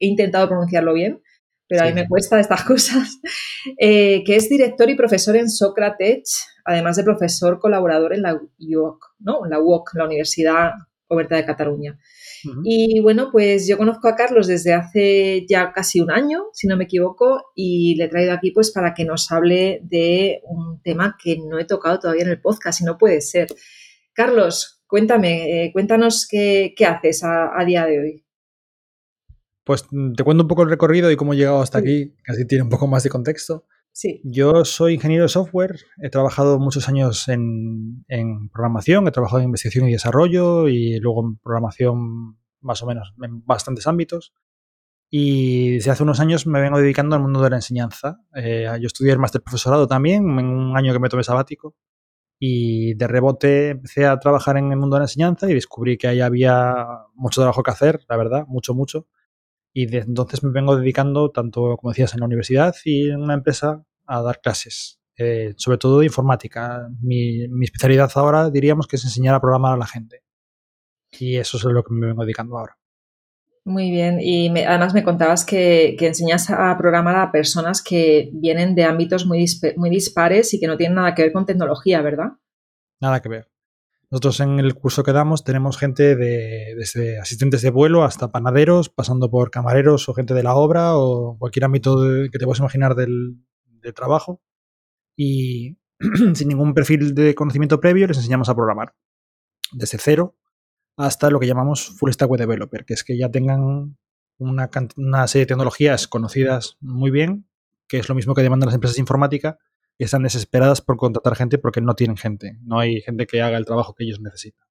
He intentado pronunciarlo bien, pero a mí me cuesta estas cosas. Eh, que es director y profesor en Socrates, además de profesor colaborador en la UOC, ¿no? La UOC, la Universidad Oberta de Cataluña. Y bueno, pues yo conozco a Carlos desde hace ya casi un año, si no me equivoco, y le he traído aquí pues para que nos hable de un tema que no he tocado todavía en el podcast y no puede ser. Carlos, cuéntame, eh, cuéntanos qué, haces a, día de hoy. Pues mm, te cuento un poco el recorrido y cómo he llegado hasta aquí, que así tiene un poco más de contexto. Sí. Yo soy ingeniero de software, he trabajado muchos años en, en, programación, he trabajado en investigación y desarrollo y luego en programación más o menos en bastantes ámbitos. Y desde hace unos años me vengo dedicando al mundo de la enseñanza. Eh, yo estudié el máster profesorado también, en un año que me tomé sabático. Y de rebote empecé a trabajar en el mundo de la enseñanza y descubrí que ahí había mucho trabajo que hacer, la verdad, mucho, mucho y desde entonces me vengo dedicando, tanto como decías, en la universidad y en una empresa, a dar clases, eh, sobre todo de informática. Mi, mi, especialidad ahora diríamos que es enseñar a programar a la gente. Y eso es lo que me vengo dedicando ahora. Muy bien, y además me contabas que, que, enseñas a programar a personas que vienen de ámbitos muy, muy dispares y que no tienen nada que ver con tecnología, ¿verdad? Nada que ver. Nosotros en el curso que damos tenemos gente de, desde asistentes de vuelo hasta panaderos, pasando por camareros o gente de la obra o cualquier ámbito que te puedas imaginar del, trabajo. Y sin ningún perfil de conocimiento previo les enseñamos a programar. Desde cero hasta lo que llamamos Full Stack Web Developer, que es que ya tengan una, una serie de tecnologías conocidas muy bien, que es lo mismo que demandan las empresas de informática, están desesperadas por contratar gente porque no tienen gente, no hay gente que haga el trabajo que ellos necesitan.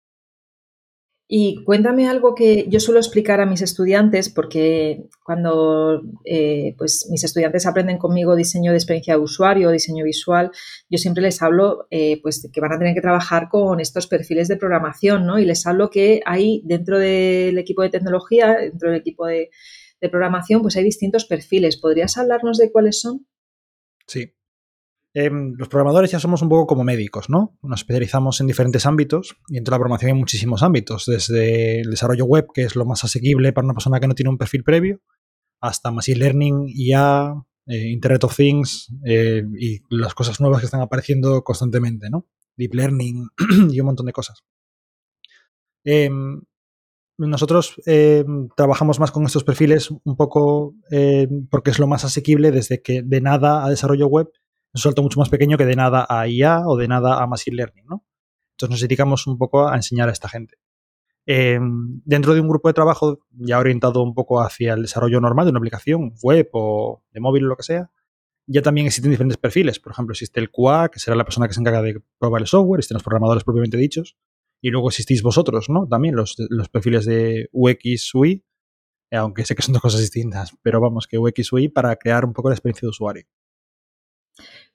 Y cuéntame algo que yo suelo explicar a mis estudiantes, porque cuando eh, pues mis estudiantes aprenden conmigo diseño de experiencia de usuario, diseño visual, yo siempre les hablo eh, pues que van a tener que trabajar con estos perfiles de programación, ¿no? Y les hablo que hay dentro del equipo de tecnología, dentro del equipo de, de programación, pues hay distintos perfiles. ¿Podrías hablarnos de cuáles son? Sí, Em, los programadores ya somos un poco como médicos, ¿no? Nos especializamos en diferentes ámbitos y dentro de la programación hay muchísimos ámbitos, desde el desarrollo web, que es lo más asequible para una persona que no tiene un perfil previo, hasta Machine Learning, IA, eh, Internet of Things eh, y las cosas nuevas que están apareciendo constantemente, ¿no? Deep Learning y un montón de cosas. Em, nosotros em, trabajamos más con estos perfiles un poco porque es lo más asequible desde que de nada a desarrollo web un salto mucho más pequeño que de nada a IA o de nada a Machine Learning, ¿no? Entonces nos dedicamos un poco a enseñar a esta gente. Em, dentro de un grupo de trabajo ya orientado un poco hacia el desarrollo normal de una aplicación web o de móvil o lo que sea, ya también existen diferentes perfiles. Por ejemplo, existe el QA, que será la persona que se encarga de probar el software, existen los programadores propiamente dichos, y luego existís vosotros, ¿no? También los, los perfiles de UX, UI, aunque sé que son dos cosas distintas, pero vamos, que UX, UI para crear un poco la experiencia de usuario.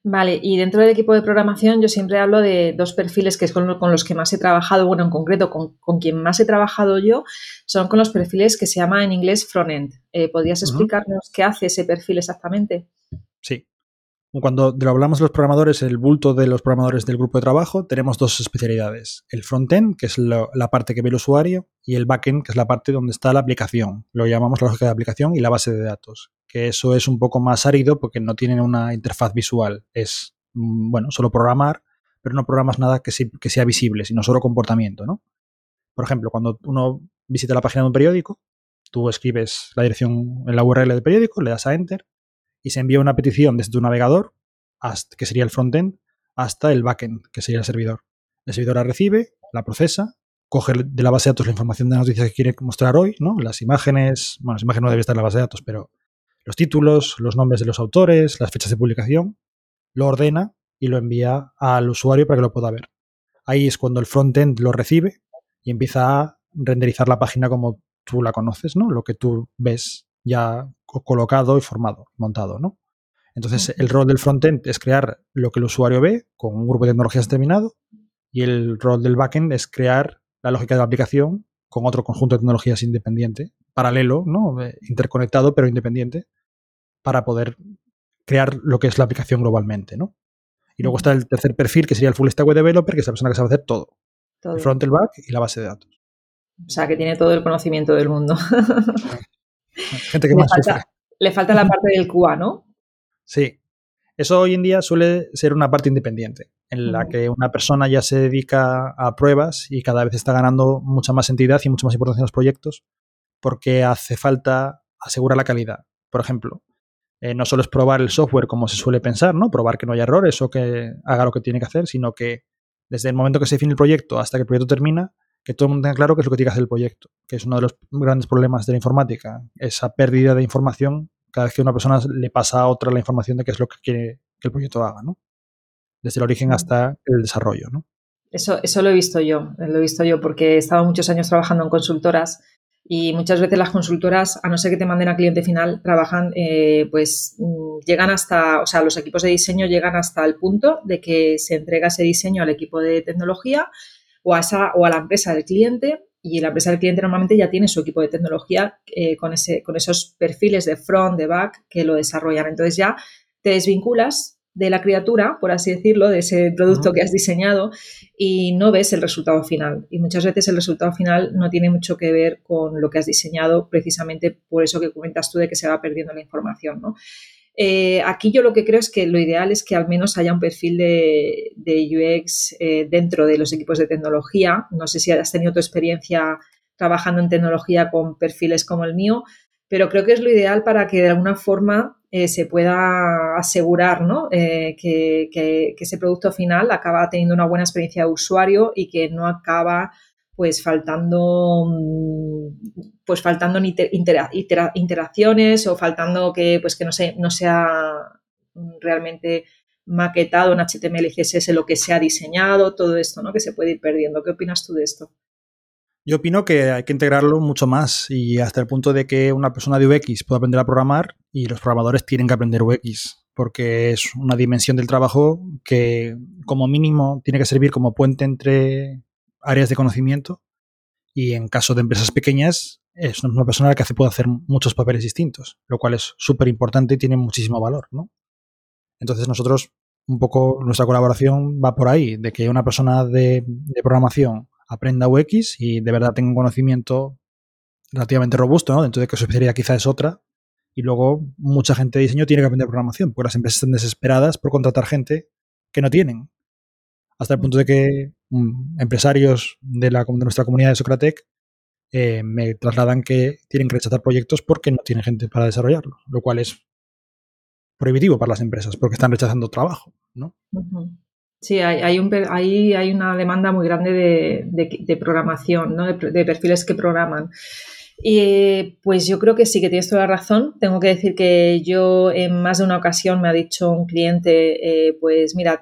Vale, y dentro del equipo de programación yo siempre hablo de dos perfiles que es con, los que más he trabajado, bueno, en concreto con, quien más he trabajado yo, son con los perfiles que se llama en inglés front-end. Eh, ¿Podrías explicarnos qué hace ese perfil exactamente? Sí. Cuando lo hablamos de los programadores, el bulto de los programadores del grupo de trabajo, tenemos dos especialidades. El front-end, que es la parte que ve el usuario, y el back-end, que es la parte donde está la aplicación. Lo llamamos la lógica de aplicación y la base de datos que eso es un poco más árido porque no tienen una interfaz visual. Es, mm, bueno, solo programar, pero no programas nada que, sea visible, sino solo comportamiento, ¿no? Por ejemplo, cuando uno visita la página de un periódico, tú escribes la dirección en la URL del periódico, le das a Enter y se envía una petición desde tu navegador, que sería el frontend, hasta el backend, que sería el servidor. El servidor la recibe, la procesa, coge de la base de datos la información de noticias que quiere mostrar hoy, ¿no? Las imágenes, bueno, las imágenes no debe estar en la base de datos, pero los títulos, los nombres de los autores, las fechas de publicación, lo ordena y lo envía al usuario para que lo pueda ver. Ahí es cuando el frontend lo recibe y empieza a renderizar la página como tú la conoces, ¿no? Lo que tú ves ya colocado y formado, montado, ¿no? Entonces, el rol del frontend es crear lo que el usuario ve con un grupo de tecnologías determinado y el rol del backend es crear la lógica de la aplicación con otro conjunto de tecnologías independiente, paralelo, ¿no? Eh, interconectado pero independiente, para poder crear lo que es la aplicación globalmente, ¿no? Y luego está el tercer perfil, que sería el full stack web developer, que es la persona que sabe hacer todo. El front, el back y la base de datos. O sea, que tiene todo el conocimiento del mundo. Gente que le más falta, Le falta la parte del QA, ¿no? Sí. Eso hoy en día suele ser una parte independiente, en la que una persona ya se dedica a pruebas y cada vez está ganando mucha más entidad y mucha más importancia en los proyectos, porque hace falta asegurar la calidad. Por ejemplo, eh, no solo es probar el software como se suele pensar, ¿no? Probar que no haya errores o que haga lo que tiene que hacer, sino que desde el momento que se define el proyecto hasta que el proyecto termina, que todo el mundo tenga claro qué es lo que tiene que hacer el proyecto, que es uno de los grandes problemas de la informática, esa pérdida de información cada vez que una persona le pasa a otra la información de qué es lo que quiere que el proyecto haga, ¿no? Desde el origen hasta el desarrollo, ¿no? Eso, eso lo he visto yo, lo he visto yo porque he estado muchos años trabajando en consultoras y muchas veces las consultoras, a no ser que te manden a cliente final, trabajan, eh, pues mm, llegan hasta, o sea, los equipos de diseño llegan hasta el punto de que se entrega ese diseño al equipo de tecnología o a, esa, o a la empresa del cliente y la empresa del cliente normalmente ya tiene su equipo de tecnología eh, con, ese, con esos perfiles de front, de back que lo desarrollan. Entonces ya te desvinculas de la criatura, por así decirlo, de ese producto que has diseñado y no ves el resultado final. Y muchas veces el resultado final no tiene mucho que ver con lo que has diseñado, precisamente por eso que comentas tú de que se va perdiendo la información. ¿no? Eh, aquí yo lo que creo es que lo ideal es que al menos haya un perfil de, UX eh, dentro de los equipos de tecnología. No sé si has tenido tu experiencia trabajando en tecnología con perfiles como el mío, pero creo que es lo ideal para que de alguna forma eh, se pueda asegurar ¿no? Eh, que, ese producto final acaba teniendo una buena experiencia de usuario y que no acaba pues faltando mm, pues faltando interacciones o faltando que pues que no sé no sea realmente maquetado en HTML y CSS lo que se ha diseñado, todo esto, ¿no? Que se puede ir perdiendo. ¿Qué opinas tú de esto? Yo opino que hay que integrarlo mucho más y hasta el punto de que una persona de UX pueda aprender a programar y los programadores tienen que aprender UX porque es una dimensión del trabajo que como mínimo tiene que servir como puente entre áreas de conocimiento y en caso de empresas pequeñas es una persona que hace, puede hacer muchos papeles distintos, lo cual es súper importante y tiene muchísimo valor, ¿no? Entonces nosotros, un poco nuestra colaboración va por ahí, de que una persona de, de programación aprenda UX y de verdad tenga un conocimiento relativamente robusto, ¿no? Dentro de que su especialidad quizá es otra. Y luego mucha gente de diseño tiene que aprender programación, porque las empresas están desesperadas por contratar gente que no tienen. Hasta el punto de que mm, empresarios de, la, de nuestra comunidad de Socratec eh, me trasladan que tienen que rechazar proyectos porque no tienen gente para desarrollarlos, lo cual es prohibitivo para las empresas, porque están rechazando trabajo, ¿no? Sí, hay, hay, un, hay, hay una demanda muy grande de, programación, ¿no? de, perfiles que programan. Y pues yo creo que sí que tienes toda la razón. Tengo que decir que yo en más de una ocasión me ha dicho un cliente, eh, pues mira,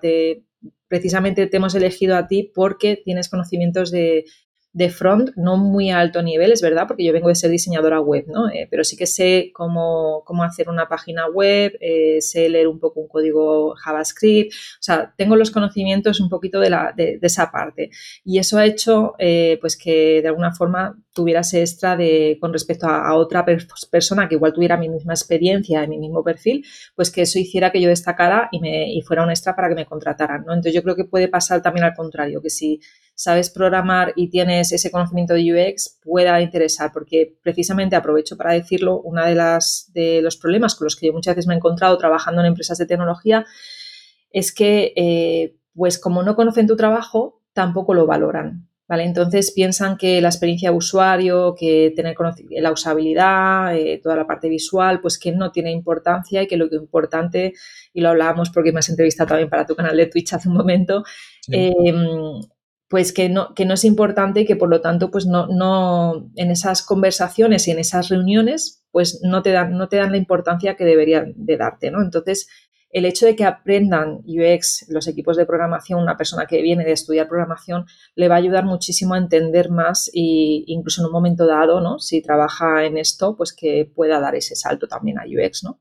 precisamente te hemos elegido a ti porque tienes conocimientos de de front, no muy alto nivel, es verdad, porque yo vengo de ser diseñadora web, ¿no? Eh, pero sí que sé cómo, cómo, hacer una página web, eh, sé leer un poco un código JavaScript, o sea, tengo los conocimientos un poquito de, la, de, esa parte. Y eso ha hecho, eh, pues, que de alguna forma tuviera ese extra de, con respecto a, otra persona que igual tuviera mi misma experiencia, en mi mismo perfil, pues que eso hiciera que yo destacara y, me, y fuera un extra para que me contrataran, ¿no? Entonces yo creo que puede pasar también al contrario, que si sabes programar y tienes ese conocimiento de UX, pueda interesar, porque precisamente aprovecho para decirlo, uno de, las, de los problemas con los que yo muchas veces me he encontrado trabajando en empresas de tecnología es que, eh, pues como no conocen tu trabajo, tampoco lo valoran. ¿Vale? Entonces piensan que la experiencia de usuario, que tener la usabilidad, eh, toda la parte visual, pues que no tiene importancia y que lo que es importante, y lo hablábamos porque me has entrevistado también para tu canal de Twitch hace un momento, em, pues que no, que no es importante y que por lo tanto, pues no, no, en esas conversaciones y en esas reuniones, pues no te dan, no te dan la importancia que deberían de darte, ¿no? Entonces, el hecho de que aprendan UX los equipos de programación, una persona que viene de estudiar programación, le va a ayudar muchísimo a entender más e incluso en un momento dado, ¿no? Si trabaja en esto, pues que pueda dar ese salto también a UX, ¿no?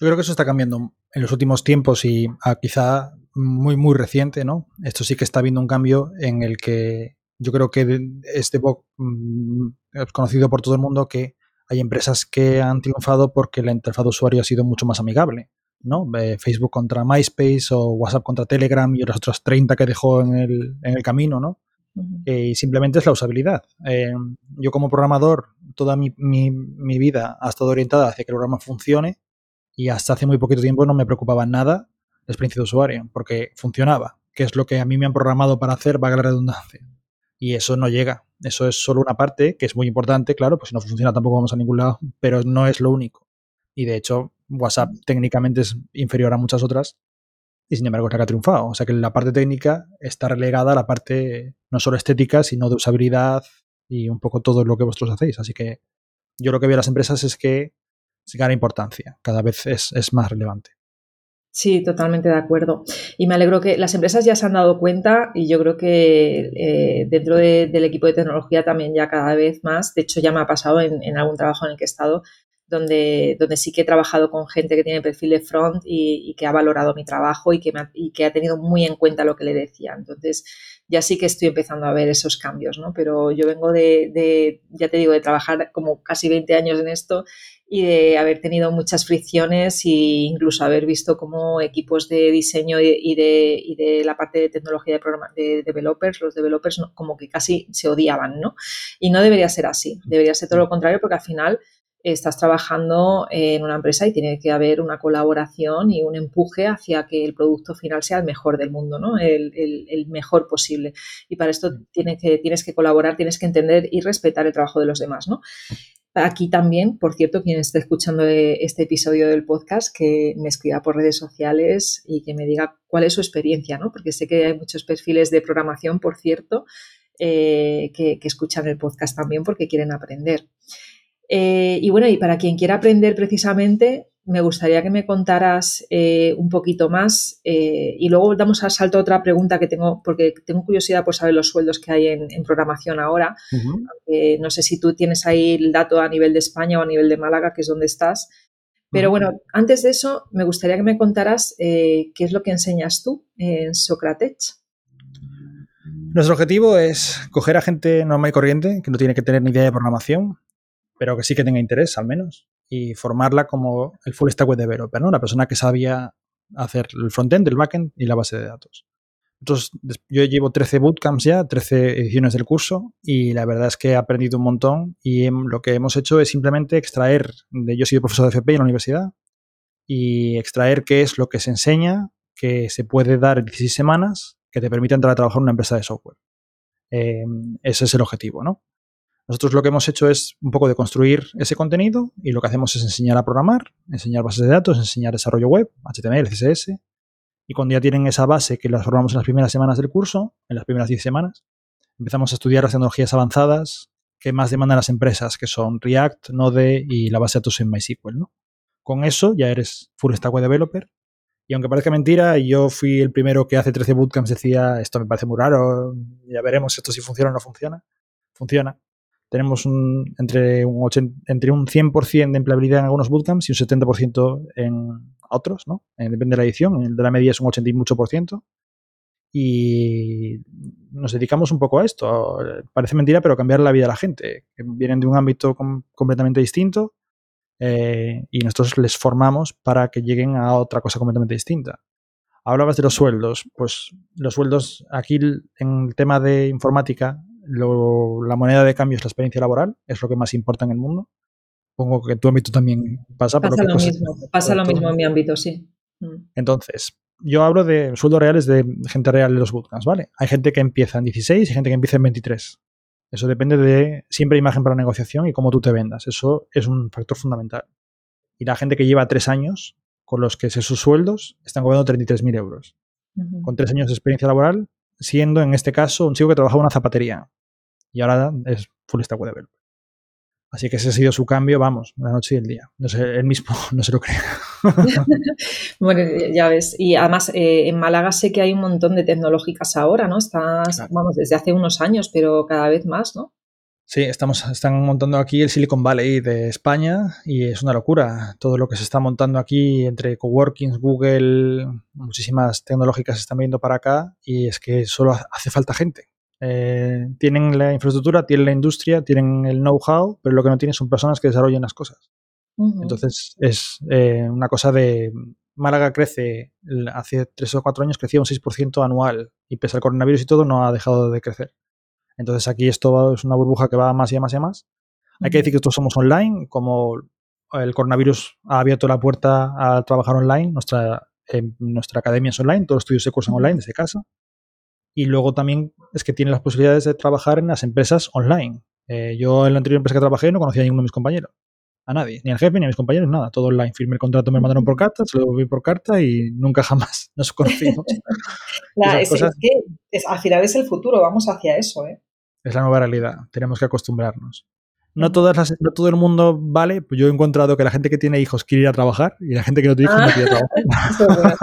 Yo creo que eso está cambiando en los últimos tiempos y ah, quizá muy, muy reciente, ¿no? Esto sí que está habiendo un cambio en el que yo creo que este mm, es conocido por todo el mundo que hay empresas que han triunfado porque la interfaz de usuario ha sido mucho más amigable. ¿no? Facebook contra MySpace o WhatsApp contra Telegram y las otras 30 que dejó en el, en el camino, ¿no? Eh, y simplemente es la usabilidad. Eh, yo como programador, toda mi, mi, mi, vida ha estado orientada hacia que el programa funcione y hasta hace muy poquito tiempo no me preocupaba nada la experiencia de usuario, porque funcionaba, que es lo que a mí me han programado para hacer, valga la redundancia. Y eso no llega. Eso es solo una parte que es muy importante, claro, pues si no funciona tampoco vamos a ningún lado, pero no es lo único. Y de hecho, WhatsApp técnicamente es inferior a muchas otras y sin embargo es la que ha triunfado. O sea que la parte técnica está relegada a la parte no solo estética, sino de usabilidad y un poco todo lo que vosotros hacéis. Así que yo lo que veo a las empresas es que se gana importancia, cada vez es, es más relevante. Sí, totalmente de acuerdo. Y me alegro que las empresas ya se han dado cuenta y yo creo que eh, dentro del equipo de tecnología también ya cada vez más, de hecho ya me ha pasado en, en algún trabajo en el que he estado, donde, donde sí que he trabajado con gente que tiene perfil de front y, que ha valorado mi trabajo y que, y que ha tenido muy en cuenta lo que le decía. Entonces, ya sí que estoy empezando a ver esos cambios, ¿no? Pero yo vengo de, de, ya te digo, de trabajar como casi 20 años en esto y de haber tenido muchas fricciones e incluso haber visto cómo equipos de diseño y de, y de la parte de tecnología de, programa, de developers, los developers como que casi se odiaban, ¿no? Y no debería ser así, debería ser todo lo contrario porque al final estás trabajando en una empresa y tiene que haber una colaboración y un empuje hacia que el producto final sea el mejor del mundo, ¿no? el, mejor posible. Y para esto mm. tienes que, tienes que colaborar, tienes que entender y respetar el trabajo de los demás. ¿no? Aquí también, por cierto, quien esté escuchando este episodio del podcast, que me escriba por redes sociales y que me diga cuál es su experiencia, ¿no? porque sé que hay muchos perfiles de programación, por cierto, eh, que, que escuchan el podcast también porque quieren aprender. Eh, y bueno, y para quien quiera aprender precisamente, me gustaría que me contaras eh, un poquito más eh, y luego damos al salto a otra pregunta que tengo, porque tengo curiosidad por saber los sueldos que hay en, programación ahora. no sé si tú tienes ahí el dato a nivel de España o a nivel de Málaga, que es donde estás. Pero bueno, antes de eso, me gustaría que me contaras qué es lo que enseñas tú en Socrates. Nuestro objetivo es coger a gente normal y corriente, que no tiene que tener ni idea de programación, pero que sí que tenga interés al menos, y formarla como el full stack web developer, ¿no? La persona que sabía hacer el frontend, el backend y la base de datos. Entonces, yo llevo 13 bootcamps ya, 13 ediciones del curso y la verdad es que he aprendido un montón y lo que hemos hecho es simplemente extraer, de, yo soy profesor de FP en la universidad, y extraer qué es lo que se enseña, que se puede dar en 16 semanas, que te permite entrar a trabajar en una empresa de software. Eh, ese es el objetivo, ¿no? Nosotros lo que hemos hecho es un poco de construir ese contenido y lo que hacemos es enseñar a programar, enseñar bases de datos, enseñar desarrollo web, HTML, CSS. Y cuando ya tienen esa base que las formamos en las primeras semanas del curso, en las primeras 10 semanas, empezamos a estudiar las tecnologías avanzadas que más demandan las empresas, que son React, Node y la base de datos en MySQL. ¿no? Con eso ya eres full stack web developer. Y aunque parezca mentira, yo fui el primero que hace 13 bootcamps decía, esto me parece muy raro, ya veremos esto si funciona o no funciona. Funciona tenemos un, entre, un entre un 100% de empleabilidad en algunos bootcamps y un 70% en otros, ¿no? Eh, depende de la edición, el de la media es un 80 y mucho por ciento. Y nos dedicamos un poco a esto. Parece mentira, pero cambiar la vida de la gente. Vienen de un ámbito completamente distinto eh, y nosotros les formamos para que lleguen a otra cosa completamente distinta. Hablabas de los sueldos. Pues los sueldos aquí en el tema de informática la moneda de cambio es la experiencia laboral, es lo que más importa en el mundo. Pongo que en tu ámbito también pasa. Pasa lo, mismo, pasa lo mismo en mi ámbito, sí. Mm. Entonces, yo hablo de sueldos reales de gente real de los bootcamps, ¿vale? Hay gente que empieza en 16 y gente que empieza en 23. Eso depende de siempre imagen para negociación y cómo tú te vendas. Eso es un factor fundamental. Y la gente que lleva tres años con los que sus sueldos están cobrando 33.000 euros. Con tres años de experiencia laboral, siendo en este caso un chico que trabajaba en una zapatería y ahora es full stack web developer. Así que ese ha sido su cambio, vamos, la noche y el día. No sé, él mismo no se lo cree. bueno, ya ves. Y además, eh, en Málaga sé que hay un montón de tecnológicas ahora, ¿no? Estás, vamos, desde hace unos años, pero cada vez más, ¿no? Sí, estamos, están montando aquí el Silicon Valley de España y es una locura. Todo lo que se está montando aquí entre coworkings, Google, muchísimas tecnológicas se están viendo para acá y es que solo hace falta gente. Eh, tienen la infraestructura, tienen la industria, tienen el know-how, pero lo que no tienen son personas que desarrollen las cosas. Entonces es eh, una cosa de... Málaga crece, hace tres o cuatro años crecía un 6% anual y pese al coronavirus y todo no ha dejado de crecer. Entonces aquí esto es una burbuja que va más y más y más. Hay que decir que todos somos online, como el coronavirus ha abierto la puerta a trabajar online, nuestra, nuestra academia es online, todos los estudios se cursan online desde casa. Y luego también es que tiene las posibilidades de trabajar en las empresas online. Eh, yo en la anterior empresa que trabajé no conocía a ninguno de mis compañeros. A nadie. Ni al jefe, ni a mis compañeros, nada. Todo online. Firmé el contrato, me mandaron por carta, se lo vi por carta y nunca jamás nos conocimos. es, que al final es el futuro, vamos hacia eso. ¿eh? Es la nueva realidad. Tenemos que acostumbrarnos. No, todas las, no todo el mundo vale. Pues yo he encontrado que la gente que tiene hijos quiere ir a trabajar y la gente que no tiene hijos no quiere trabajar.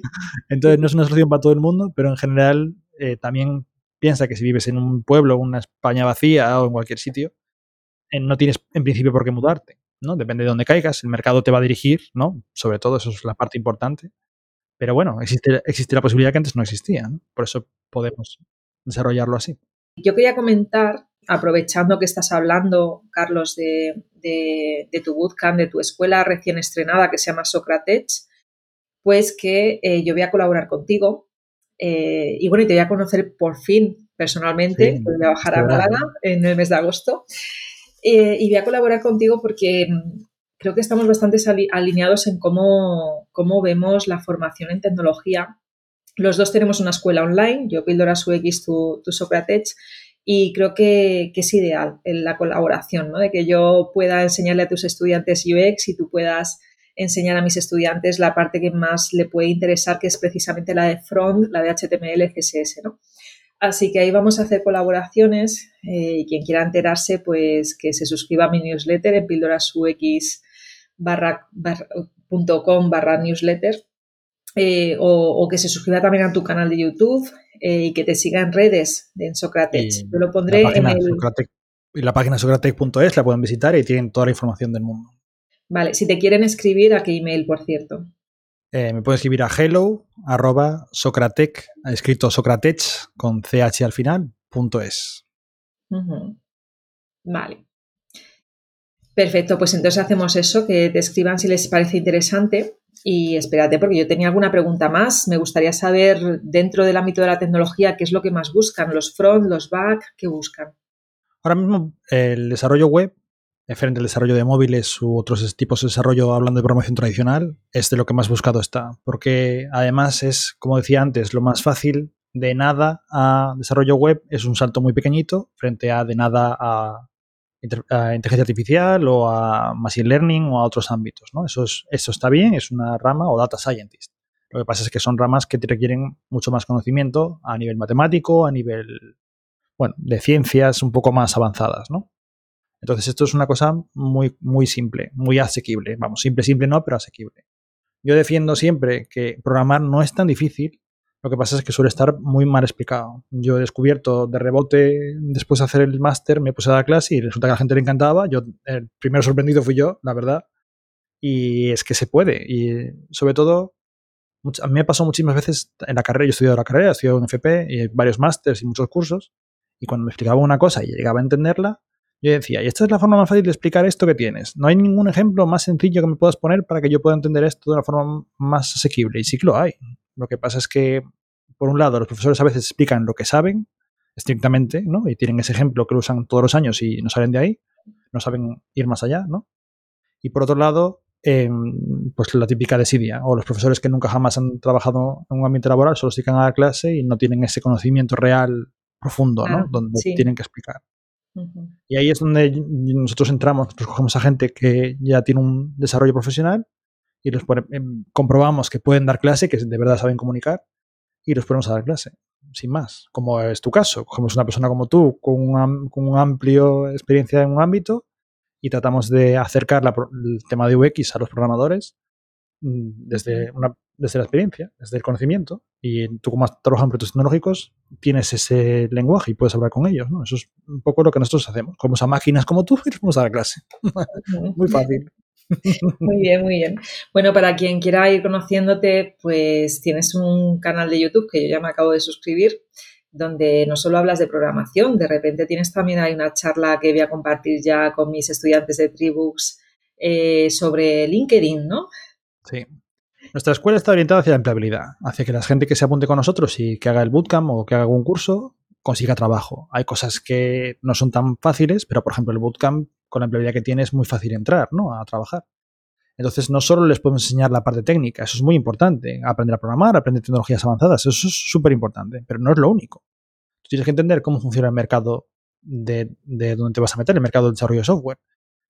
Entonces no es una solución para todo el mundo, pero en general eh, también piensa que si vives en un pueblo, una España vacía o en cualquier sitio, eh, no tienes en principio por qué mudarte, ¿no? Depende de dónde caigas, el mercado te va a dirigir, ¿no? Sobre todo, eso es la parte importante. Pero bueno, existe, existe la posibilidad que antes no existía, Por eso podemos desarrollarlo así. Yo quería comentar, aprovechando que estás hablando, Carlos, de, tu bootcamp, de tu escuela recién estrenada que se llama Socrates, pues que eh, yo voy a colaborar contigo eh, y bueno, y te voy a conocer por fin personalmente, voy a bajar a Málaga en el mes de agosto. Eh, y voy a colaborar contigo porque mm, creo que estamos bastante alineados en cómo, cómo, vemos la formación en tecnología. Los dos tenemos una escuela online, yo Píldora UX, tu, tu y creo que, es ideal la colaboración, ¿no? de que yo pueda enseñarle a tus estudiantes UX y tú puedas enseñar a mis estudiantes la parte que más le puede interesar, que es precisamente la de front, la de HTML, CSS, ¿no? Así que ahí vamos a hacer colaboraciones eh, y quien quiera enterarse, pues que se suscriba a mi newsletter en pildorasux.com barra newsletter eh, o, que se suscriba también a tu canal de YouTube eh, y que te siga en redes en Socrates. Yo lo pondré en el... y la página socrates.es la pueden visitar y tienen toda la información del mundo. Vale, si te quieren escribir, ¿a qué email, por cierto? Eh, me pueden escribir a hello arroba socratec, escrito socratech con ch al final, punto es. Vale. Perfecto, pues entonces hacemos eso, que te escriban si les parece interesante. Y espérate, porque yo tenía alguna pregunta más. Me gustaría saber, dentro del ámbito de la tecnología, qué es lo que más buscan, los front, los back, ¿qué buscan? Ahora mismo el desarrollo web frente al desarrollo de móviles u otros tipos de desarrollo hablando de programación tradicional, es de lo que más buscado está. Porque además es, como decía antes, lo más fácil de nada a desarrollo web es un salto muy pequeñito frente a de nada a, inteligencia artificial o a machine learning o a otros ámbitos. ¿no? Eso, es, eso está bien, es una rama o data scientist. Lo que pasa es que son ramas que te requieren mucho más conocimiento a nivel matemático, a nivel, bueno, de ciencias un poco más avanzadas, ¿no? Entonces esto es una cosa muy, muy simple, muy asequible. Vamos, simple, simple no, pero asequible. Yo defiendo siempre que programar no es tan difícil, lo que pasa es que suele estar muy mal explicado. Yo he descubierto de rebote, después de hacer el máster, me puse a dar clase y resulta que a la gente le encantaba. Yo, el primero sorprendido fui yo, la verdad. Y es que se puede. Y sobre todo, a mí me pasó muchísimas veces en la carrera, yo he estudiado la carrera, he estudiado en FP y varios másters y muchos cursos. Y cuando me explicaba una cosa y llegaba a entenderla, yo decía, y esta es la forma más fácil de explicar esto que tienes. No hay ningún ejemplo más sencillo que me puedas poner para que yo pueda entender esto de una forma más asequible. Y sí que lo hay. Lo que pasa es que, por un lado, los profesores a veces explican lo que saben estrictamente, ¿no? Y tienen ese ejemplo que lo usan todos los años y no salen de ahí, no saben ir más allá, ¿no? Y por otro lado, em, pues la típica desidia, o los profesores que nunca jamás han trabajado en un ambiente laboral, solo se dedican a la clase y no tienen ese conocimiento real profundo, ¿no? Donde tienen que explicar. Y ahí es donde nosotros entramos, nosotros cogemos a gente que ya tiene un desarrollo profesional y los em, comprobamos que pueden dar clase, que de verdad saben comunicar, y los ponemos a dar clase, sin más, como es tu caso. Cogemos una persona como tú, con una con un amplio experiencia en un ámbito, y tratamos de acercar el tema de UX a los programadores mm, desde, una, desde la experiencia, desde el conocimiento. Y tú, como has trabajado en proyectos tecnológicos, tienes ese lenguaje y puedes hablar con ellos. ¿no? Eso es un poco lo que nosotros hacemos. Como a máquinas como tú y les vamos a la clase. muy fácil. Muy bien, muy bien. Bueno, para quien quiera ir conociéndote, pues tienes un canal de YouTube que yo ya me acabo de suscribir, donde no solo hablas de programación, de repente tienes también hay una charla que voy a compartir ya con mis estudiantes de Tribux eh, sobre LinkedIn, ¿no? Sí. Nuestra escuela está orientada hacia la empleabilidad, hacia que la gente que se apunte con nosotros y que haga el bootcamp o que haga algún curso consiga trabajo. Hay cosas que no son tan fáciles, pero por ejemplo el bootcamp con la empleabilidad que tiene es muy fácil entrar, ¿no? A trabajar. Entonces, no solo les podemos enseñar la parte técnica, eso es muy importante. Aprender a programar, aprender tecnologías avanzadas, eso es súper importante, pero no es lo único. tienes que entender cómo funciona el mercado de, de donde te vas a meter, el mercado del desarrollo de software.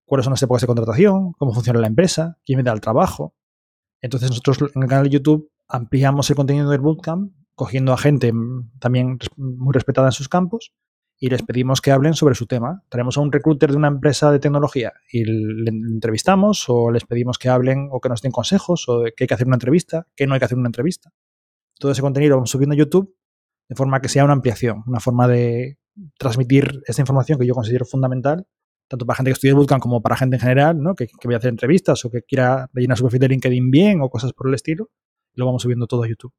Cuáles son las épocas de contratación, cómo funciona la empresa, quién me da el trabajo. Entonces, nosotros en el canal de YouTube ampliamos el contenido del bootcamp, cogiendo a gente también muy respetada en sus campos y les pedimos que hablen sobre su tema. Tenemos a un recruiter de una empresa de tecnología y le entrevistamos o les pedimos que hablen o que nos den consejos o que hay que hacer una entrevista, que no hay que hacer una entrevista. Todo ese contenido lo vamos subiendo a YouTube de forma que sea una ampliación, una forma de transmitir esta información que yo considero fundamental, tanto para gente que estudie Bootcamp como para gente en general, ¿no? que, que vaya a hacer entrevistas o que quiera rellenar su perfil de LinkedIn bien o cosas por el estilo. Lo vamos subiendo todo a YouTube.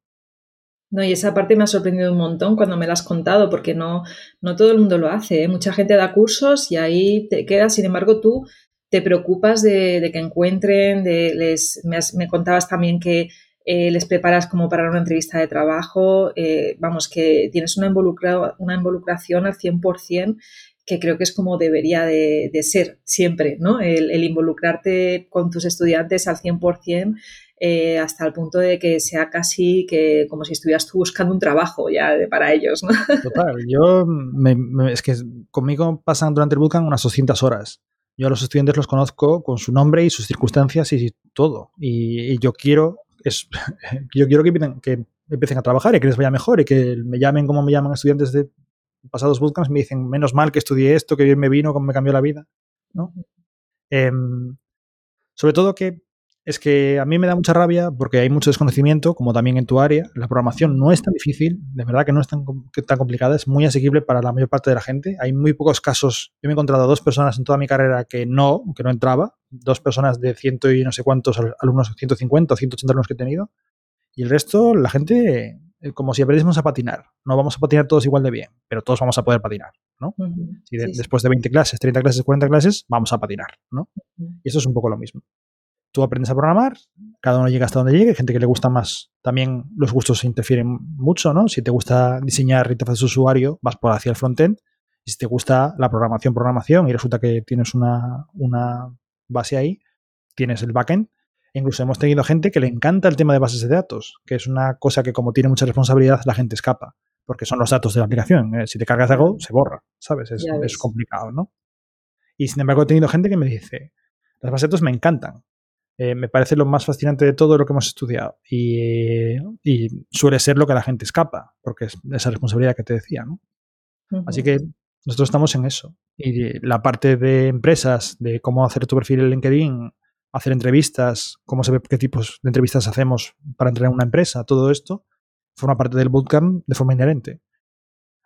No, y esa parte me ha sorprendido un montón cuando me la has contado, porque no, no todo el mundo lo hace. ¿eh? Mucha gente da cursos y ahí te quedas. Sin embargo, tú te preocupas de, que encuentren, de les, me, contabas también que eh, les preparas como para una entrevista de trabajo. Eh, vamos, que tienes una, una involucración al 100% que creo que es como debería de, ser siempre, ¿no? El, involucrarte con tus estudiantes al 100% eh, hasta el punto de que sea casi que como si estuvieras tú buscando un trabajo ya para ellos. ¿no? Total, yo es que conmigo pasan durante el bootcamp unas 200 horas. Yo a los estudiantes los conozco con su nombre y sus circunstancias y todo. Y, yo quiero es, yo quiero que, que empiecen a trabajar y que les vaya mejor y que me llamen como me llaman estudiantes de pasados bootcamps me dicen menos mal que estudié esto, que bien me vino, cómo me cambió la vida. ¿no? Em, sobre todo que es que a mí me da mucha rabia porque hay mucho desconocimiento, como también en tu área. La programación no es tan difícil, de verdad que no es tan, tan complicada, es muy asequible para la mayor parte de la gente. Hay muy pocos casos. Yo me he encontrado dos personas en toda mi carrera que no, que no entraba, dos personas de ciento y no sé cuántos alumnos, 150 o 180 alumnos que he tenido. Y el resto, la gente, eh, como si aprendiésemos a patinar. No vamos a patinar todos igual de bien, pero todos vamos a poder patinar, ¿no? Después de 20 clases, 30 clases, 40 clases, vamos a patinar, ¿no? Y eso es un poco lo mismo tú aprendes a programar, cada uno llega hasta donde llegue, hay gente que le gusta más, también los gustos interfieren mucho, ¿no? Si te gusta diseñar interfaces de usuario, vas por hacia el frontend, y si te gusta la programación, programación, y resulta que tienes una, base ahí, tienes el backend. Incluso hemos tenido gente que le encanta el tema de bases de datos, que es una cosa que como tiene mucha responsabilidad, la gente escapa, porque son los datos de la aplicación. ¿eh? Si te cargas algo, se borra, ¿sabes? Es, es complicado, ¿no? Y sin embargo he tenido gente que me dice, las bases de datos me encantan, eh, me parece lo más fascinante de todo lo que hemos estudiado. Y, suele ser lo que la gente escapa, porque es esa responsabilidad que te decía. ¿no? Así que nosotros estamos en eso. Y la parte de empresas, de cómo hacer tu perfil en LinkedIn, hacer entrevistas, cómo se ve, qué tipos de entrevistas hacemos para entrar en una empresa, todo esto, forma parte del bootcamp de forma inherente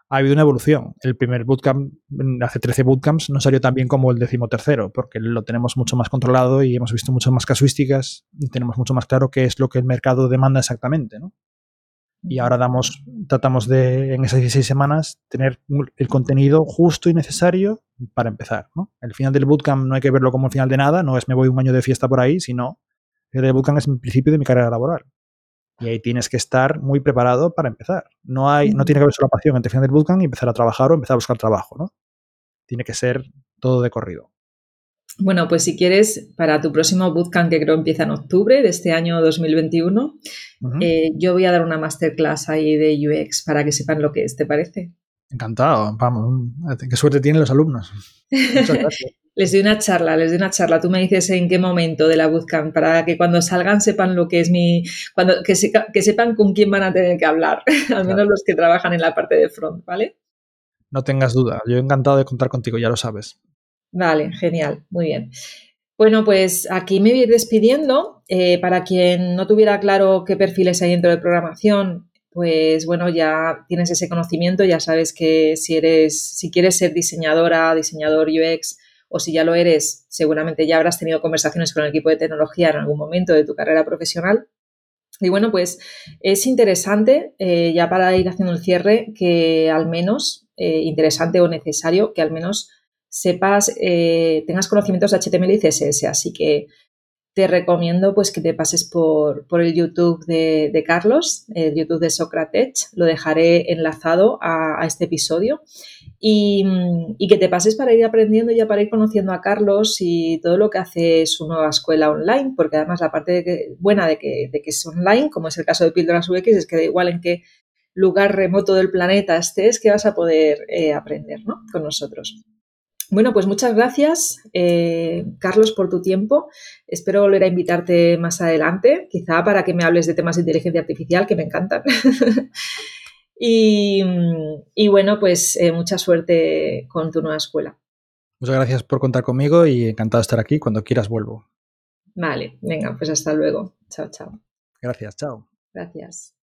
ha habido una evolución. El primer bootcamp, hace 13 bootcamps, no salió tan bien como el decimotercero, porque lo tenemos mucho más controlado y hemos visto muchas más casuísticas y tenemos mucho más claro qué es lo que el mercado demanda exactamente, ¿no? Y ahora damos, tratamos de, en esas 16 semanas, tener el contenido justo y necesario para empezar, ¿no? El final del bootcamp no hay que verlo como el final de nada, no es me voy un año de fiesta por ahí, sino el bootcamp es el principio de mi carrera laboral. Y ahí tienes que estar muy preparado para empezar. No, hay, no tiene que haber pasar entre final del bootcamp y empezar a trabajar o empezar a buscar trabajo, ¿no? Tiene que ser todo de corrido. Bueno, pues si quieres, para tu próximo bootcamp, que creo empieza en octubre de este año 2021, eh, yo voy a dar una masterclass ahí de UX para que sepan lo que es, ¿te parece? Encantado, vamos, qué suerte tienen los alumnos. Muchas gracias. les doy una charla, les doy una charla. Tú me dices en qué momento de la bootcamp para que cuando salgan sepan lo que es mi, cuando que, que sepan con quién van a tener que hablar, al menos los que trabajan en la parte de front, ¿vale? No tengas duda, yo he encantado de contar contigo, ya lo sabes. Vale, genial, muy bien. Bueno, pues aquí me voy a ir despidiendo. Eh, para quien no tuviera claro qué perfiles hay dentro de programación, pues bueno, ya tienes ese conocimiento, ya sabes que si eres, si quieres ser diseñadora, diseñador UX, o si ya lo eres, seguramente ya habrás tenido conversaciones con el equipo de tecnología en algún momento de tu carrera profesional. Y bueno, pues es interesante, eh, ya para ir haciendo el cierre, que al menos, eh, interesante o necesario, que al menos sepas, eh, tengas conocimientos de HTML y CSS. Así que te recomiendo pues que te pases por, el YouTube de, Carlos, el YouTube de Socrates, lo dejaré enlazado a, este episodio y, que te pases para ir aprendiendo y para ir conociendo a Carlos y todo lo que hace su nueva escuela online, porque además la parte buena de que, es online, como es el caso de Píldoras UX, es que da igual en qué lugar remoto del planeta estés, que vas a poder eh, aprender ¿no? con nosotros. Bueno, pues muchas gracias, eh, Carlos, por tu tiempo. Espero volver a invitarte más adelante, quizá para que me hables de temas de inteligencia artificial, que me encantan. y, bueno, pues eh, mucha suerte con tu nueva escuela. Muchas gracias por contar conmigo y encantado de estar aquí. Cuando quieras vuelvo. Vale, venga, pues hasta luego. Chao, chao. Gracias, chao. Gracias.